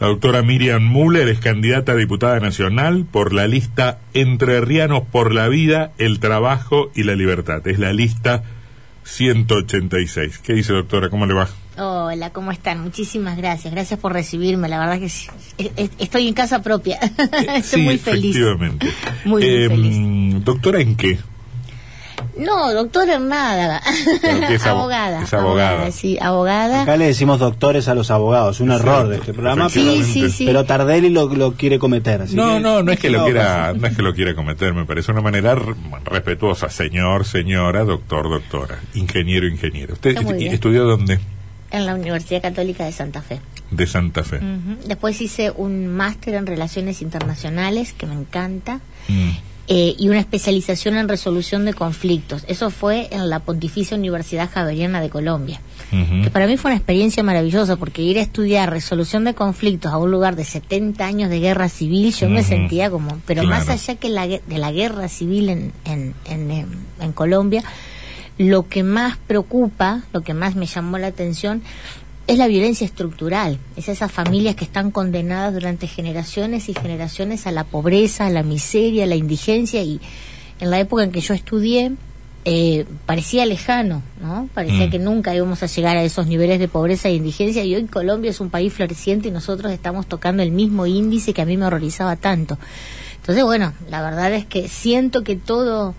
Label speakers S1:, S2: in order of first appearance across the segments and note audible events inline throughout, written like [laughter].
S1: La doctora Miriam Müller es candidata a diputada nacional por la lista Entrerrianos por la Vida, el Trabajo y la Libertad. Es la lista 186. ¿Qué dice, doctora? ¿Cómo le va?
S2: Hola, ¿cómo están? Muchísimas gracias. Gracias por recibirme. La verdad que estoy en casa propia. [laughs] estoy muy feliz.
S1: Efectivamente.
S2: Muy, muy
S1: Eh,
S2: feliz.
S1: Doctora, ¿en qué?
S2: No, doctora en nada.
S1: es abo- [laughs]
S2: abogada.
S1: es abogada.
S2: Sí, abogada.
S3: Acá le decimos doctores a los abogados, un error de este programa,
S2: Sí,
S3: pero,
S2: sí, sí.
S3: pero Tardelli lo, lo quiere cometer. así
S1: No,
S3: que-
S1: no, no es que lo quiera, no es que lo quiera cometer, me parece una manera respetuosa, señor, señora, doctor, doctora, ingeniero, ingeniero. ¿Usted estudió dónde?
S2: En la Universidad Católica de Santa Fe.
S1: De Santa Fe.
S2: Después hice un máster en Relaciones Internacionales, que me encanta.
S1: Mm.
S2: Eh, y una especialización en resolución de conflictos. Eso fue en la Pontificia Universidad Javeriana de Colombia. Que para mí fue una experiencia maravillosa porque ir a estudiar resolución de conflictos a un lugar de 70 años de guerra civil, yo me sentía como, pero más allá que la, de la guerra civil en, en, en, en Colombia, lo que más preocupa, lo que más me llamó la atención, es la violencia estructural, es esas familias que están condenadas durante generaciones y generaciones a la pobreza, a la miseria, a la indigencia y en la época en que yo estudié eh, parecía lejano, ¿no? Parecía
S1: Mm.
S2: que nunca íbamos a llegar a esos niveles de pobreza e indigencia y hoy Colombia es un país floreciente y nosotros estamos tocando el mismo índice que a mí me horrorizaba tanto. Entonces, bueno, la verdad es que siento que todo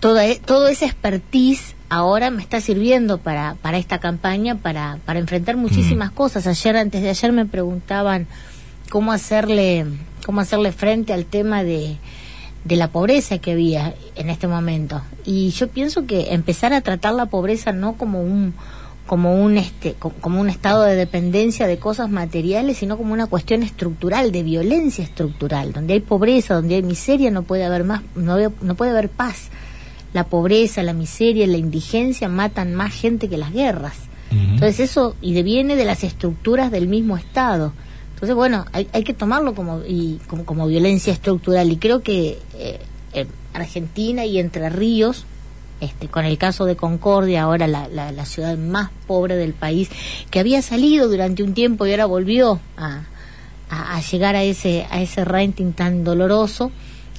S2: toda, e- todo ese expertise ahora me está sirviendo para, para esta campaña, para, para enfrentar muchísimas cosas. Ayer, antes de ayer, me preguntaban cómo hacerle, cómo hacerle frente al tema de, de la pobreza que había en este momento. Y yo pienso que empezar a tratar la pobreza no como un como un este co- como un estado de dependencia de cosas materiales sino como una cuestión estructural de violencia estructural donde hay pobreza donde hay miseria no puede haber más no, no puede haber paz la pobreza la miseria la indigencia matan más gente que las guerras entonces eso y deviene de las estructuras del mismo Estado. Entonces, bueno, hay, hay que tomarlo como, y, como, como violencia estructural. Y creo que eh, en Argentina y Entre Ríos, este, con el caso de Concordia, ahora la, la, la ciudad más pobre del país, que había salido durante un tiempo y ahora volvió a, a, a llegar a ese, a ese ranking tan doloroso,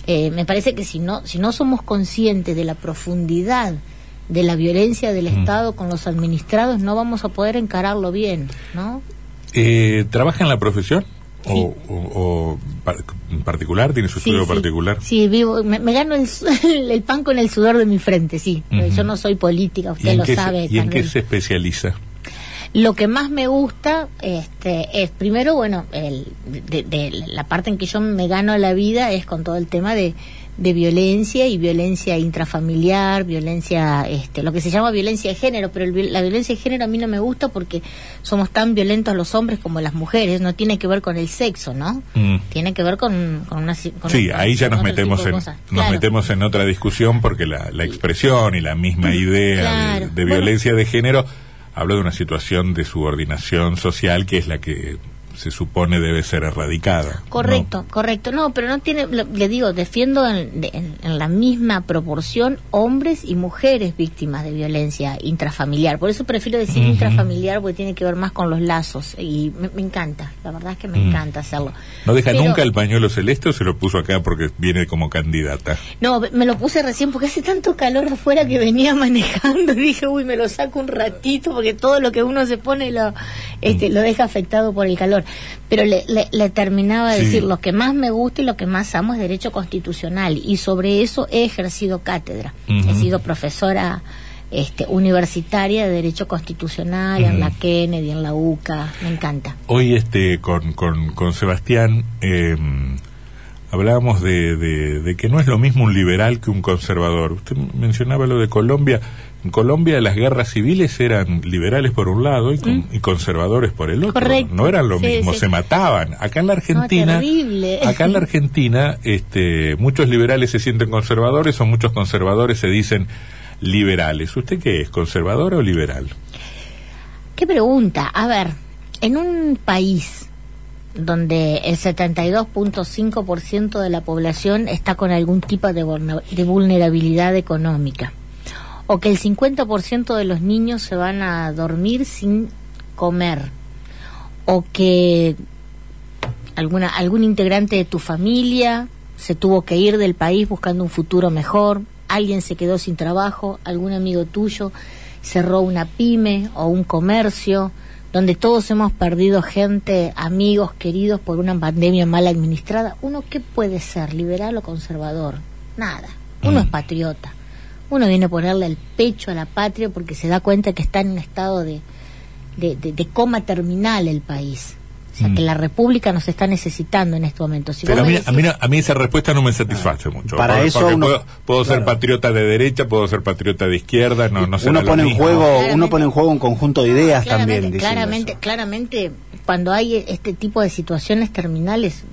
S2: eh, me parece que si no, si no somos conscientes de la profundidad de la violencia del
S1: Mm.
S2: Estado con los administrados, no vamos a poder encararlo bien, ¿no?
S1: Eh, ¿Trabaja en la profesión?
S2: Sí.
S1: O, o- particular? ¿Tiene su
S2: Sí,
S1: estudio
S2: sí.
S1: particular?
S2: Sí, vivo, me, me gano el, [laughs] pan con el sudor de mi frente, sí. Yo no soy política,
S1: ¿Y
S2: usted lo
S1: se,
S2: sabe.
S1: ¿y en qué se especializa?
S2: Lo que más me gusta este, es, primero, bueno, el, de, de la parte en que yo me gano la vida es con todo el tema de, de violencia y violencia intrafamiliar, violencia, este, lo que se llama violencia de género, pero el la violencia de género a mí no me gusta porque somos tan violentos los hombres como las mujeres, no tiene que ver con el sexo, ¿no?
S1: Mm.
S2: Tiene que ver con, con una... con
S1: Sí, ahí ya nos metemos en nos
S2: Claro.
S1: metemos en otra discusión porque la, la expresión y la misma idea de-
S2: Claro.
S1: de,
S2: Bueno.
S1: violencia de género habla de una situación de subordinación social que es la que se supone debe ser erradicada. ¿no?
S2: Correcto, correcto. No, pero no tiene, le digo, defiendo en, de- en- en la misma proporción hombres y mujeres víctimas de violencia intrafamiliar. Por eso prefiero decir intrafamiliar porque tiene que ver más con los lazos y me, me encanta, la verdad es que me
S1: Mm.
S2: encanta hacerlo.
S1: ¿No deja
S2: Pero-
S1: nunca el pañuelo celeste o se lo puso acá porque viene como candidata?
S2: No, me lo puse recién porque hace tanto calor afuera que venía [laughs] manejando y dije, uy, me lo saco un ratito porque todo lo que uno se pone lo, este, lo deja afectado por el calor. Pero le, le- le terminaba de
S1: Sí.
S2: decir, lo que más me gusta y lo que más amo es derecho constitucional y sobre eso he ejercido cátedra. He sido profesora este, universitaria de derecho constitucional en la. Kennedy, en la UCA, me encanta.
S1: Hoy este con, con, con Sebastián eh, hablábamos de, de, de que no es lo mismo un liberal que un conservador. Usted mencionaba lo de Colombia. En Colombia las guerras civiles eran liberales por un lado y, con- y conservadores por el otro.
S2: Correcto.
S1: No eran lo
S2: Sí,
S1: mismo,
S2: sí.
S1: se mataban. Acá en la Argentina,
S2: terrible. [laughs]
S1: acá en la Argentina, este, muchos liberales se sienten conservadores o muchos conservadores se dicen liberales. ¿Usted qué es, conservador o liberal?
S2: ¿Qué pregunta? A ver, en un país donde el 72.5% de la población está con algún tipo de vulnerabilidad económica, o que el 50% de los niños se van a dormir sin comer, o que alguna algún integrante de tu familia se tuvo que ir del país buscando un futuro mejor, alguien se quedó sin trabajo, algún amigo tuyo cerró una pyme o un comercio, donde todos hemos perdido gente, amigos, queridos por una pandemia mal administrada. ¿Uno qué puede ser, liberal o conservador? Nada. Uno
S1: Mm.
S2: es patriota. Uno viene a ponerle el pecho a la patria porque se da cuenta que está en un estado de, de, de- de coma terminal el país. O sea,
S1: Mm.
S2: que la República nos está necesitando en este momento. Si
S1: Pero a mí, a, mí,
S2: decís-
S1: no- a mí esa respuesta no me satisface mucho.
S3: Para
S1: Porque-
S3: eso
S1: porque
S3: uno-
S1: puedo, puedo ser patriota de derecha, puedo ser patriota de izquierda, no, no
S3: uno pone en juego,
S2: Claramente.
S3: uno pone en juego un conjunto de ideas
S2: claramente,
S3: también.
S2: claramente, claramente, cuando hay este tipo de situaciones terminales,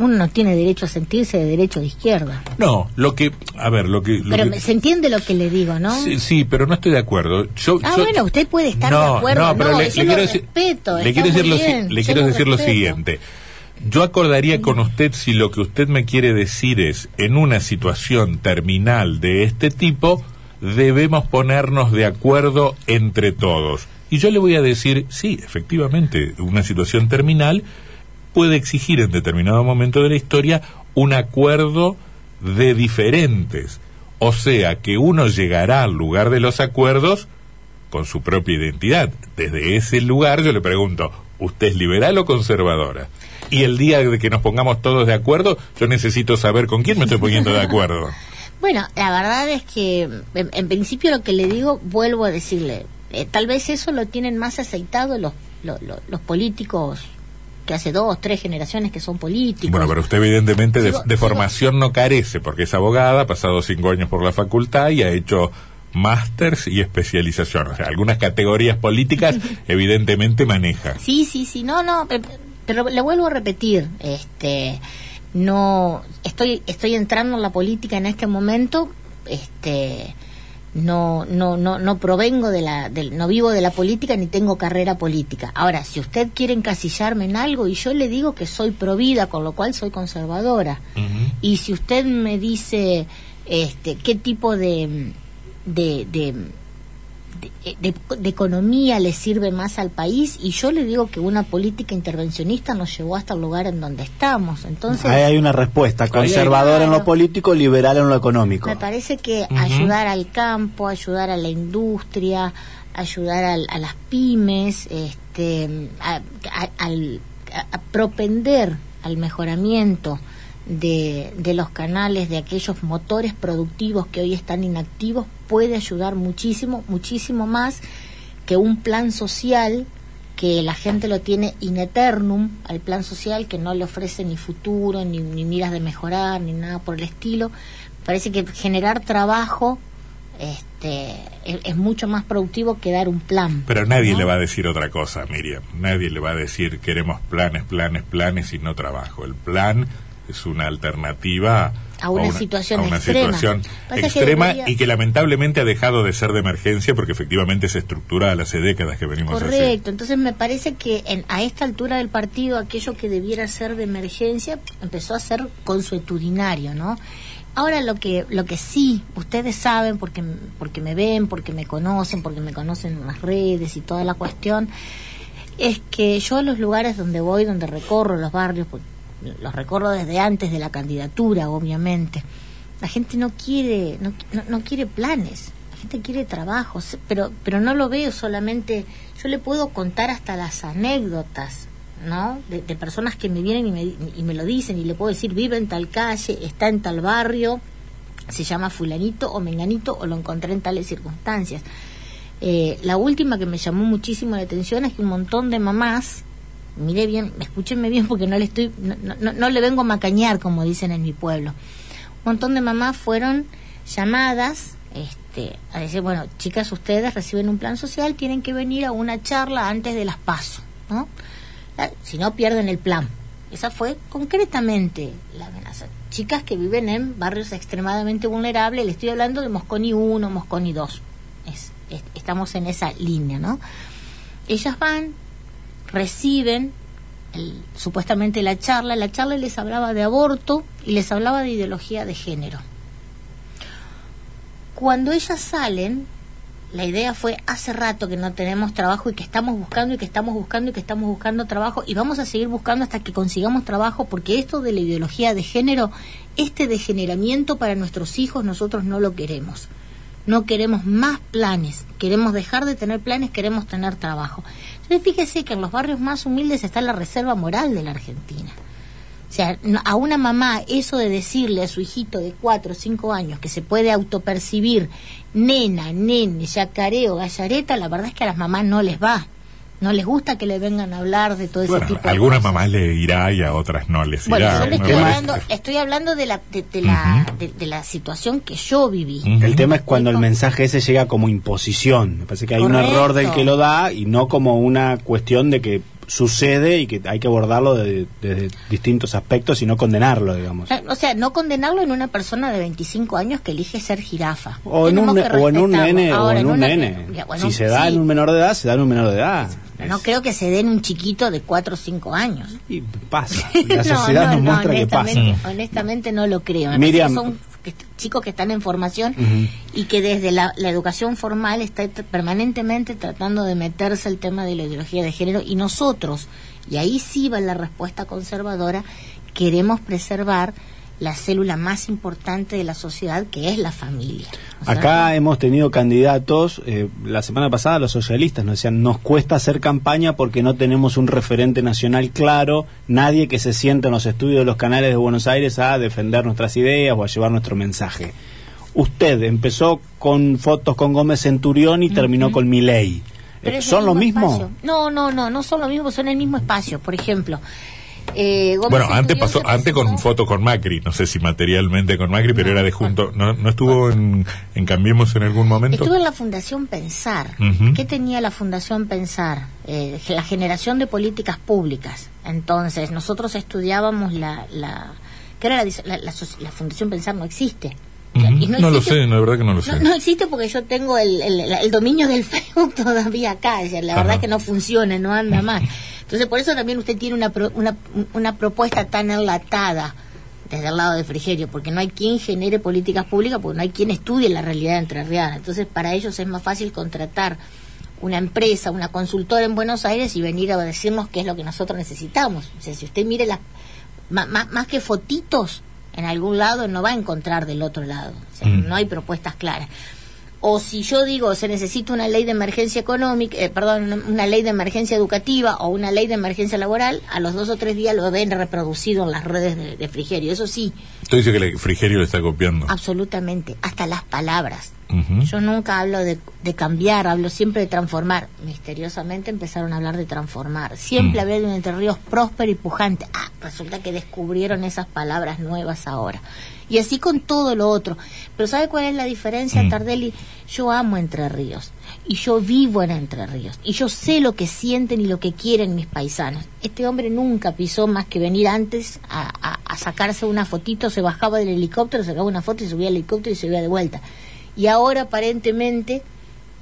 S2: uno no tiene derecho a sentirse de derecho de izquierda.
S1: No, lo que, a ver, lo que... lo
S2: Pero
S1: que-
S2: se entiende lo que le digo, ¿no?
S1: Sí, sí, pero no estoy de acuerdo. Yo,
S2: Ah,
S1: yo-
S2: bueno, usted puede estar
S1: no,
S2: de acuerdo.
S1: No, pero
S2: No,
S1: le, le quiero decir,
S2: respeto,
S1: le quiero decir, lo, le quiero decir siguiente. Yo acordaría con usted si lo que usted me quiere decir es, en una situación terminal de este tipo, debemos ponernos de acuerdo entre todos. Y yo le voy a decir, sí, efectivamente, una situación terminal puede exigir en determinado momento de la historia un acuerdo de diferentes. O sea, que uno llegará al lugar de los acuerdos con su propia identidad. Desde ese lugar yo le pregunto, ¿usted es liberal o conservadora? Y el día de que nos pongamos todos de acuerdo, yo necesito saber con quién me estoy poniendo de acuerdo. [laughs]
S2: Bueno, la verdad es que en, principio lo que le digo, vuelvo a decirle, eh, tal vez eso lo tienen más aceitado los, lo- lo- los políticos que hace dos, tres generaciones que son políticos.
S1: Bueno, pero usted evidentemente de, de formación no carece, porque es abogada, ha pasado cinco años por la facultad y ha hecho másters y especialización. O sea, algunas categorías políticas [laughs] evidentemente maneja.
S2: Sí, sí, sí, no, no, pe- pero le vuelvo a repetir, este, no, estoy, estoy entrando en la política en este momento, este, no, no, no, no provengo de la, del, no vivo de la política ni tengo carrera política. Ahora, si usted quiere encasillarme en algo y yo le digo que soy provida, con lo cual soy conservadora, y si usted me dice, este, qué tipo de, de, de de, de- de economía le sirve más al país y yo le digo que una política intervencionista nos llevó hasta el lugar en donde estamos. Entonces,
S3: Ahí hay una respuesta, conservadora en lo político, liberal en lo económico.
S2: me parece que
S1: Ujú.
S2: ayudar al campo, ayudar a la industria, ayudar al- a las pymes, este, a, a- al- a- a propender al mejoramiento de, de los canales, de aquellos motores productivos que hoy están inactivos, puede ayudar muchísimo, muchísimo más que un plan social que la gente lo tiene in eternum, al plan social que no le ofrece ni futuro, ni, ni miras de mejorar, ni nada por el estilo. Parece que generar trabajo este, es, es mucho más productivo que dar un plan.
S1: Pero nadie
S2: ¿no?
S1: le va a decir otra cosa, Miriam. Nadie le va a decir queremos planes, planes, planes y no trabajo. El plan es una alternativa
S2: A una situación
S1: a una
S2: extrema.
S1: situación
S2: Pasa que
S1: extrema
S2: debería-
S1: y que lamentablemente ha dejado de ser de emergencia porque efectivamente es estructural hace décadas que venimos así.
S2: Correcto, entonces me parece que en, a esta altura del partido aquello que debiera ser de emergencia empezó a ser consuetudinario, ¿no? Ahora lo que lo que sí ustedes saben porque porque me ven, porque me conocen, porque me conocen en las redes y toda la cuestión es que yo los lugares donde voy, donde recorro los barrios, los recorro desde antes de la candidatura, obviamente. La gente no quiere no, no, no quiere planes, la gente quiere trabajo, se- pero pero no lo veo solamente. Yo le puedo contar hasta las anécdotas, ¿no? De, de personas que me vienen y me, y me lo dicen y le puedo decir vive en tal calle, está en tal barrio, se llama fulanito o menganito o lo encontré en tales circunstancias. Eh, la última que me llamó muchísimo la atención es que un montón de mamás, mire bien, escúchenme bien porque no le estoy, no, no- no le vengo a macañar como dicen en mi pueblo. Un montón de mamás fueron llamadas este, a decir, bueno, chicas, ustedes reciben un plan social, tienen que venir a una charla antes de las pasos, ¿no? Si no pierden el plan. Esa fue concretamente la amenaza. Chicas que viven en barrios extremadamente vulnerables, le estoy hablando de Mosconi 1, Mosconi 2. Es, es- estamos en esa línea, ¿no? Ellas van, reciben el- supuestamente la charla, la charla les hablaba de aborto y les hablaba de ideología de género. Cuando ellas salen, La idea fue hace rato que no tenemos trabajo y que estamos buscando y que estamos buscando y que estamos buscando trabajo y vamos a seguir buscando hasta que consigamos trabajo porque esto de la ideología de género, este degeneramiento para nuestros hijos nosotros no lo queremos. No queremos más planes, queremos dejar de tener planes, queremos tener trabajo. Entonces fíjese que en los barrios más humildes está la reserva moral de la Argentina. O sea, a una mamá eso de decirle a su hijito de cuatro o cinco años que se puede autopercibir nena, nene, yacareo, gallareta, la verdad es que a las mamás no les va. No les gusta que le vengan a hablar de todo ese tipo
S1: a
S2: de
S1: algunas
S2: cosas.
S1: mamás le irá y a otras no les
S2: Bueno,
S1: irá.
S2: yo le estoy hablando, estoy hablando de la, de, de la, de, de la situación que yo viví.
S3: El tema es cuando el mensaje ese llega como imposición. Me parece que hay un error del que lo da y no como una cuestión de que sucede y que hay que abordarlo de- desde distintos aspectos y no condenarlo, digamos.
S2: Eh, O sea, no condenarlo en una persona de 25 años que elige ser jirafa.
S3: O en, un, o en nene, o en un nene. si se da
S2: sí,
S3: en un menor de edad, se da en un menor de edad.
S2: No creo que se den un chiquito de 4 o 5 años.
S3: Y pasa. [laughs] La sociedad nos muestra que pasa.
S2: honestamente, honestamente no lo creo.
S3: Miriam.
S2: son chicos que están en formación y que desde la, la educación formal está permanentemente tratando de meterse el tema de la ideología de género y nosotros, y ahí sí va la respuesta conservadora, queremos preservar la célula más importante de la sociedad que es la familia.
S3: Acá hemos tenido candidatos, eh, la semana pasada los socialistas nos decían, nos cuesta hacer campaña porque no tenemos un referente nacional claro, nadie que se sienta en los estudios de los canales de Buenos Aires a defender nuestras ideas o a llevar nuestro mensaje. Usted empezó con fotos con Gómez Centurión y terminó con Milei. ¿Son lo mismo?
S2: espacio. No, no, no, no son lo mismo, son el mismo espacio. Por ejemplo, eh, Gómez
S1: Bueno, antes pasó, antes con foto con Macri, no sé si materialmente con Macri, pero
S2: No,
S1: era de junto. ¿No, no estuvo en, en Cambiemos en algún momento?
S2: Estuve en la Fundación Pensar.
S1: Ujú.
S2: ¿Qué tenía la Fundación Pensar? Eh, la generación de políticas públicas. Entonces, nosotros estudiábamos la... la ¿Qué era la, la, la Fundación Pensar? No existe.
S1: No, lo
S2: existe-
S1: sé, la verdad que no lo sé.
S2: No, no existe porque yo tengo el, el, el dominio del [laughs] Facebook todavía acá. la
S1: Ajá.
S2: verdad que no funciona, no anda [laughs] más. Entonces, por eso también usted tiene una, pro- una, una propuesta tan enlatada desde el lado de Frigerio, porque no hay quien genere políticas públicas, porque no hay quien estudie la realidad entrerriana. Entonces, para ellos es más fácil contratar una empresa, una consultora en Buenos Aires y venir a decirnos qué es lo que nosotros necesitamos. O sea, si usted mire las ma- más que fotitos en algún lado no va a encontrar del otro lado. O sea,
S1: Mm.
S2: no hay propuestas claras. O si yo digo se necesita una ley de emergencia económica, eh, perdón, una, ley de emergencia educativa o una ley de emergencia laboral, a los dos o tres días lo ven reproducido en las redes de, de Frigerio. Eso sí,
S1: Usted dice que el Frigerio le está copiando.
S2: absolutamente, hasta las palabras. Yo nunca hablo de, de cambiar, hablo siempre de transformar. Misteriosamente empezaron a hablar de transformar. Siempre
S1: Mm.
S2: hablé de un Entre Ríos próspero y pujante. Ah, resulta que descubrieron esas palabras nuevas ahora. Y así con todo lo otro. Pero ¿sabe cuál es la diferencia,
S1: Mm.
S2: Tardelli? Yo amo Entre Ríos. Y yo vivo en Entre Ríos. Y yo sé lo que sienten y lo que quieren mis paisanos. Este hombre nunca pisó más que venir antes a, a- a sacarse una fotito, se bajaba del helicóptero, sacaba una foto y subía al helicóptero y se subía de vuelta. Y ahora aparentemente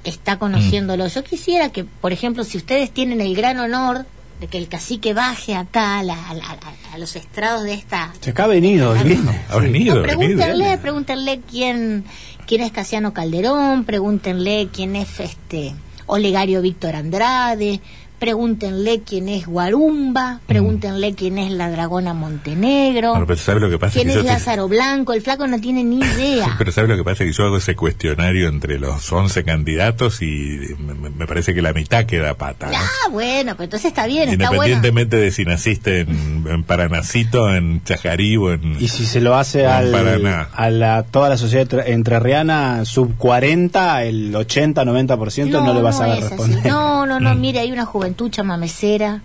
S2: está conociéndolo. Yo quisiera que, por ejemplo, si ustedes tienen el gran honor de que el cacique baje acá a, la- a la- a- los estrados de esta...
S3: Se acá ha venido, viene.
S1: Ha venido,
S2: No,
S1: ha venido.
S2: pregúntenle, pregúntenle quién, quién es Casiano Calderón, pregúntenle quién es este Olegario Víctor Andrade, pregúntenle quién es Guarumba, pregúntenle quién es la Dragona Montenegro,
S1: Bueno, pero ¿sabe lo que pasa?
S2: quién
S1: Que
S2: es
S1: te-
S2: Lázaro Blanco, el flaco no tiene ni idea. [laughs]
S1: Pero ¿sabe lo que pasa? Que yo hago ese cuestionario entre los 11 candidatos y me, me- parece que la mitad queda pata. ¿no?
S2: Ah, bueno, pero entonces está bien, está bueno.
S1: Independientemente de si naciste en, en Paranacito, en Chajarí o en...
S3: Y si se lo hace
S1: No,
S3: al,
S1: para nada.
S3: a la, toda la sociedad entre- entrerriana sub 40, el 80-90% no, le va a saber
S2: es así.
S3: responder.
S2: No, no, no, mire, hay una juventud chamamecera,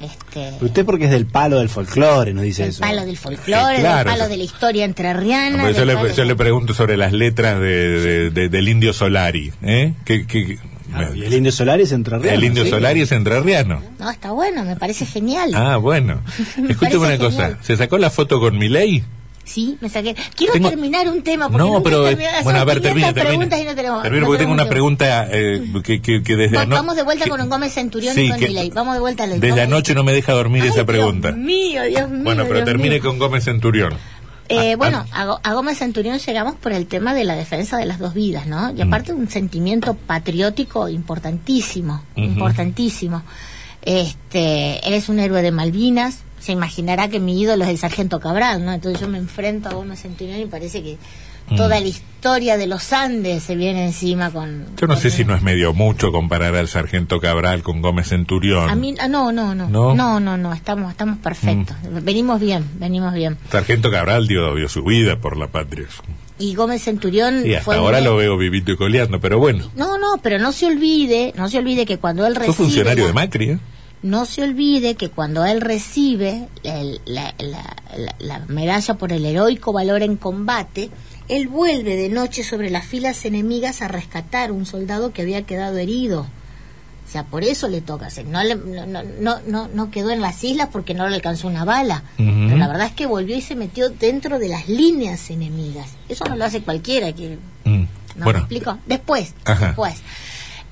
S2: este,
S3: Usted porque es del palo del folclore, nos dice
S2: el
S3: eso.
S2: palo del folclore,
S1: Eh, claro,
S2: del palo de la historia entrerriana.
S1: Porque yo,
S2: del
S1: le, yo
S2: de-
S1: le pregunto sobre las letras de, de- de- del Indio Solari. ¿eh? ¿Qué- qué-
S3: Ah, y el Indio Solari es entrerriano.
S1: el Indio
S3: ¿sí?
S1: Solari es entrerriano.
S2: No, está bueno, me parece genial.
S1: Ah, bueno.
S2: Me [laughs]
S1: Escúcheme una cosa. ¿Se sacó la foto con Milei?
S2: Sí, me saqué. Quiero
S1: Tengo-
S2: terminar un tema porque
S1: No, pero...
S2: terminado.
S1: Bueno, a ver, termine,
S2: 500
S1: termine.
S2: preguntas y no tenemos.
S1: Termine
S2: no
S1: porque tengo una pregunta eh, que, que, que desde
S2: Va-
S1: ano-
S2: Vamos de vuelta
S1: que-
S2: con Gómez Centurión
S1: Sí,
S2: y con Milei. Vamos de vuelta al
S1: Desde anoche no me deja dormir
S2: Ay,
S1: esa pregunta.
S2: Dios mío, Dios mío.
S1: bueno, pero
S2: Dios
S1: termine
S2: mío.
S1: con Gómez Centurión.
S2: Eh,
S1: Ah,
S2: bueno,
S1: ah.
S2: a, a Gómez Centurión llegamos por el tema de la defensa de las dos vidas, ¿no? Y
S1: Mm.
S2: aparte un sentimiento patriótico importantísimo,
S1: Ujú.
S2: importantísimo. Este, él es un héroe de Malvinas, se imaginará que mi ídolo es el sargento Cabral, ¿no? Entonces yo me enfrento a Gómez Centurión y parece que
S1: Mm.
S2: toda la historia de los Andes se viene encima con...
S1: Yo no
S2: con
S1: sé si no es medio mucho comparar al sargento Cabral con Gómez Centurión.
S2: A mí, ah, no, no, no,
S1: ¿No? Mm.
S2: no, no, no, estamos, estamos perfectos. Venimos bien, venimos bien.
S1: Sargento Cabral dio, dio su vida por la patria.
S2: Y Gómez Centurión
S1: Y hasta
S2: fue
S1: ahora lo veo vivito y coleando, pero bueno.
S2: No, no, pero no se olvide, no se olvide que cuando él
S1: Fue
S2: recibe...
S1: funcionario
S2: la-
S1: de Macri, ¿eh?
S2: No se olvide que cuando él recibe el- la, la- la- la medalla por el heroico valor en combate, él vuelve de noche sobre las filas enemigas a rescatar un soldado que había quedado herido. O sea, por eso le toca. No, le- no, no, no, no- quedó en las islas porque no le alcanzó una bala. Pero la verdad es que volvió y se metió dentro de las líneas enemigas. Eso no lo hace cualquiera. Que,
S1: Mm.
S2: ¿No
S1: Bueno,
S2: me explico? Después,
S1: Ajá.
S2: después.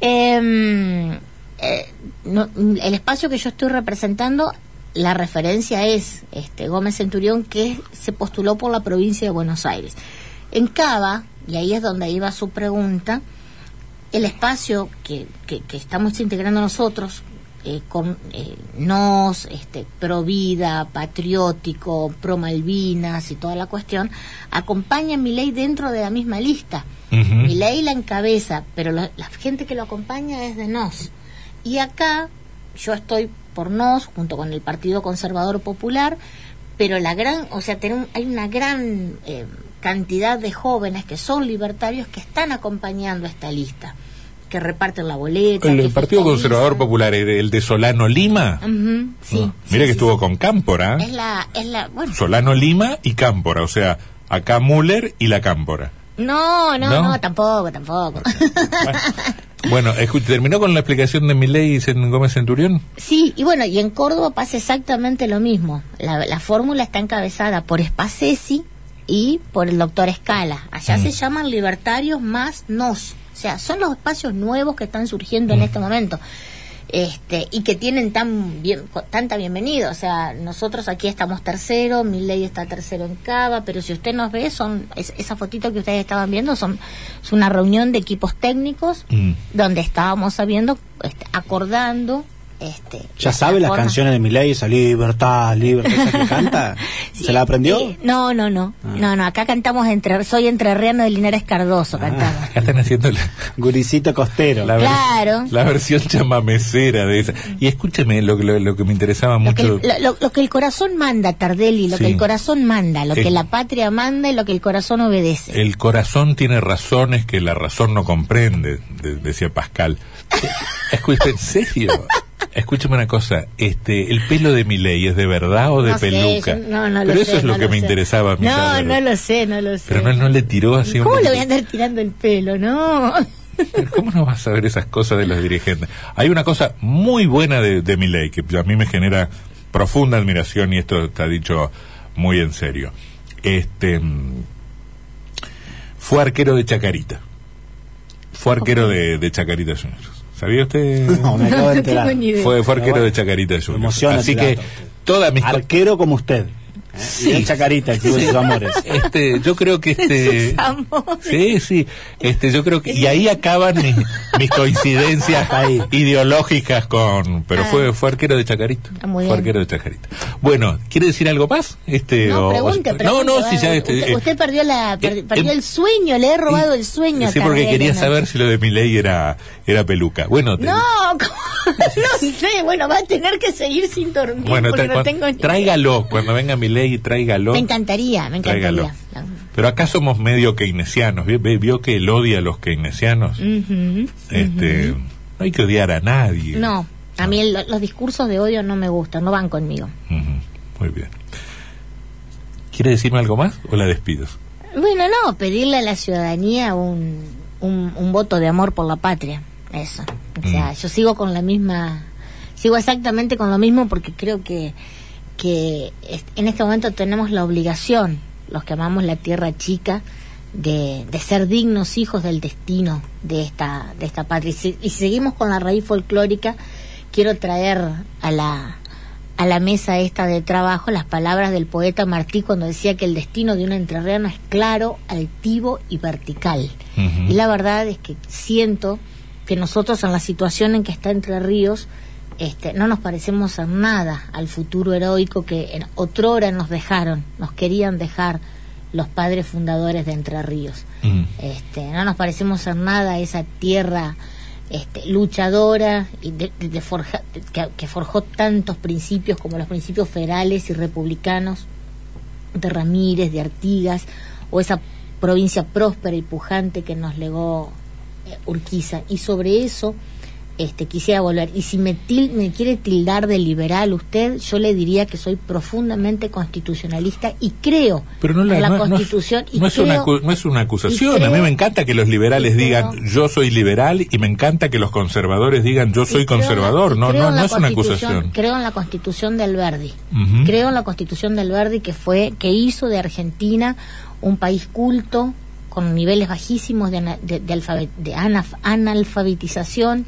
S2: Em, eh, no, el espacio que yo estoy representando, la referencia es este Gómez Centurión, que se postuló por la provincia de Buenos Aires. En Cava, y ahí es donde iba su pregunta, el espacio que, que, que estamos integrando nosotros, eh, con eh, NOS, este, Pro Vida, Patriótico, Pro Malvinas y toda la cuestión, acompaña a mi ley dentro de la misma lista. Mi ley la encabeza, pero lo- la gente que lo acompaña es de NOS. Y acá yo estoy por NOS junto con el Partido Conservador Popular, pero la gran, o sea, tenemos- hay una gran eh, cantidad de jóvenes que son libertarios que están acompañando esta lista, que reparten la boleta.
S1: el, el Partido. Conservador Popular, el, el de Solano Lima.
S2: Sí,
S1: Ah,
S2: sí,
S1: Mira que estuvo con Cámpora.
S2: Es la, es la, bueno,
S1: Solano Lima y Cámpora, o sea, acá Müller y la Cámpora.
S2: no, no,
S1: ¿No?
S2: no, tampoco, tampoco. [laughs]
S1: Bueno, escu- ¿terminó con la explicación de Milei y Gómez Centurión?
S2: Sí, y bueno, y en Córdoba pasa exactamente lo mismo. La, la fórmula está encabezada por Spacesi y por el doctor Escala. Allá
S1: Mm.
S2: se llaman libertarios más nos. O sea, son los espacios nuevos que están surgiendo
S1: Mm.
S2: en este momento. Este, y que tienen tan bien, tanta bienvenida. O sea, nosotros aquí estamos tercero, mi ley está tercero en Cava, pero si usted nos ve, son es- esa fotito que ustedes estaban viendo son es una reunión de equipos técnicos
S1: Mm.
S2: donde estábamos sabiendo, este, acordando, este.
S3: ¿Ya sabe las
S2: forma-
S3: canciones de Miley? Esa libertad, libertad, esa que canta. [laughs]
S2: Sí,
S3: ¿Se la aprendió?
S2: sí. No, no, no.
S3: Ah.
S2: No, no, acá cantamos entre, soy entrerriano de Linares Cardoso, cantamos.
S1: Acá están haciendo la,
S3: Guricito costero.
S1: la ver-
S2: Claro.
S1: la versión chamamecera de esa. Y escúcheme, lo, que- lo, lo que me interesaba
S2: Lo que,
S1: mucho...
S2: el, lo- lo que el corazón manda, Tardelli, lo
S1: Sí.
S2: que el corazón manda, lo
S1: El-
S2: que la patria manda y lo que el corazón obedece.
S1: El corazón tiene razones que la razón no comprende, de- decía Pascal. [laughs] Escuche, ¿en serio? Escúcheme una cosa, este, ¿el pelo de Milei es de verdad o de
S2: No sé,
S1: peluca?
S2: yo- no, no lo
S1: Pero eso
S2: sé,
S1: es lo
S2: no
S1: que
S2: lo
S1: me
S2: sé.
S1: interesaba a mí
S2: No,
S1: saber.
S2: no lo sé, no lo sé.
S1: Pero no, no le tiró así un
S2: ¿Cómo le
S1: poquito-
S2: voy a andar tirando el pelo? No.
S1: ¿Cómo no vas a saber esas cosas de los dirigentes? Hay una cosa muy buena de, de Milei que a mí me genera profunda admiración y esto está dicho muy en serio. Este mm, fue arquero de Chacarita. Fue arquero de, de Chacarita Juniors. ¿Sabía usted?
S3: No, me acabo de [laughs]
S2: No
S3: enterar.
S2: tengo ni idea.
S1: Fue, fue arquero de Chacarita Juniors.
S3: emociona
S1: Así que mis co-
S3: Arquero como usted. ¿Eh?
S1: Sí.
S3: Y Chacarita, el club de sus amores.
S1: este, yo creo que [laughs] este
S2: Sus amores.
S1: sí, sí, este, yo creo que y ahí acaban mis, mis coincidencias [laughs]
S3: ahí.
S1: ideológicas con, pero
S2: Ah.
S1: fue fue arquero de Chacarita,
S2: Ah, muy
S1: fue
S2: bien.
S1: arquero de Chacarita. Bueno, ¿quiere decir algo más? Este,
S2: No,
S1: o-
S2: pregunte,
S1: o-
S2: pregunte,
S1: no, no, si ya este,
S2: usted,
S1: eh,
S2: usted perdió la
S1: eh,
S2: perdió
S1: eh,
S2: el sueño, le he robado el sueño.
S1: Sí, porque quería saber si lo de mi ley era era peluca. Bueno, te-
S2: No, ¿cómo? [laughs] no sé, bueno, va a tener que seguir sin dormir
S1: bueno,
S2: porque no tengo
S1: tráigalo cuando venga mi ley, tráigalo.
S2: Me encantaría, me
S1: Tráigalo.
S2: encantaría.
S1: Pero acá somos medio keynesianos. ¿Vio, que él odia a los keynesianos? Este, No hay que odiar a nadie.
S2: No, a mí el- los discursos de odio no me gustan, no van conmigo.
S1: Muy bien. ¿Quiere decirme algo más o la despido?
S2: Bueno, no, pedirle a la ciudadanía un, un, un voto de amor por la patria, eso. O sea,
S1: Mm.
S2: yo sigo con la misma, sigo exactamente con lo mismo porque creo que, que en este momento tenemos la obligación, los que amamos la tierra chica, de, de ser dignos hijos del destino de esta, de esta patria. Y si, y seguimos con la raíz folclórica, quiero traer a la, a la mesa esta de trabajo las palabras del poeta Martí cuando decía que el destino de un entrerriano es claro, altivo y vertical. Y la verdad es que siento que nosotros en la situación en que está Entre Ríos este, no nos parecemos en nada al futuro heroico que en otrora nos dejaron, nos querían dejar los padres fundadores de Entre Ríos. este, no nos parecemos en nada a esa tierra este, luchadora y de, que, forjó tantos principios como los principios federales y republicanos de Ramírez, de Artigas, o esa provincia próspera y pujante que nos legó Urquiza. Y sobre eso este, quisiera volver. Y si me, me quiere tildar de liberal usted, yo le diría que soy profundamente constitucionalista y creo
S1: Pero en la Constitución. No es, una, no es una acusación. a mí me encanta que los liberales digan yo soy liberal y me encanta que los conservadores digan yo soy conservador. no, no, no es una acusación.
S2: Creo en la Constitución del Verdi. Creo en la Constitución del Verdi que fue que hizo de Argentina un país culto con niveles bajísimos de, de, analfabetización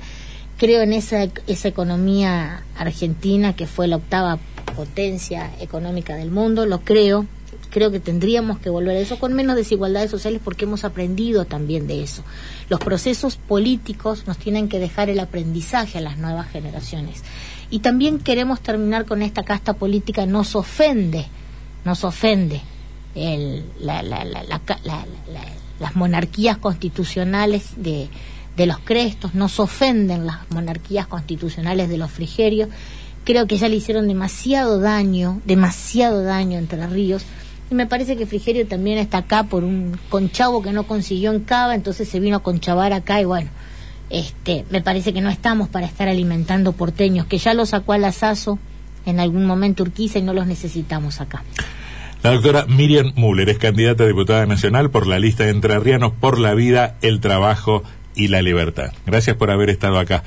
S2: creo en esa, esa economía argentina que fue la octava potencia económica del mundo, lo creo, creo que tendríamos que volver a eso con menos desigualdades sociales porque hemos aprendido también de eso. Los procesos políticos nos tienen que dejar el aprendizaje a las nuevas generaciones. Y también queremos terminar con esta casta política, nos ofende, nos ofende el, las monarquías constitucionales de de los crestos, nos ofenden las monarquías constitucionales de los frigerios. Creo que ya le hicieron demasiado daño, demasiado daño entre ríos. Y me parece que Frigerio también está acá por un conchavo que no consiguió en Cava, entonces se vino a conchavar acá y bueno, este, me parece que no estamos para estar alimentando porteños, que ya lo sacó al asazo en algún momento Urquiza y no los necesitamos acá.
S1: La doctora Miriam Müller es candidata a diputada nacional por la lista de entrerrianos por la vida, el trabajo y la libertad. Gracias por haber estado acá.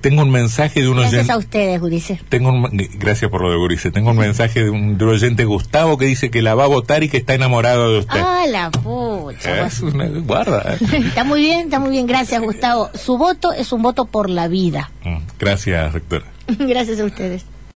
S1: tengo un mensaje de un
S2: Gracias a ustedes, Gurice.
S1: Tengo gracias por lo de Gurice. Tengo un mensaje de un, oyente Gustavo que dice que la va a votar y que está enamorado de usted.
S2: Ah, la pucha.
S1: Es una guarda. [laughs]
S2: está muy bien, está muy bien. Gracias, Gustavo. Su voto es un voto por la vida.
S1: Mm, gracias, doctora. [laughs]
S2: gracias a ustedes.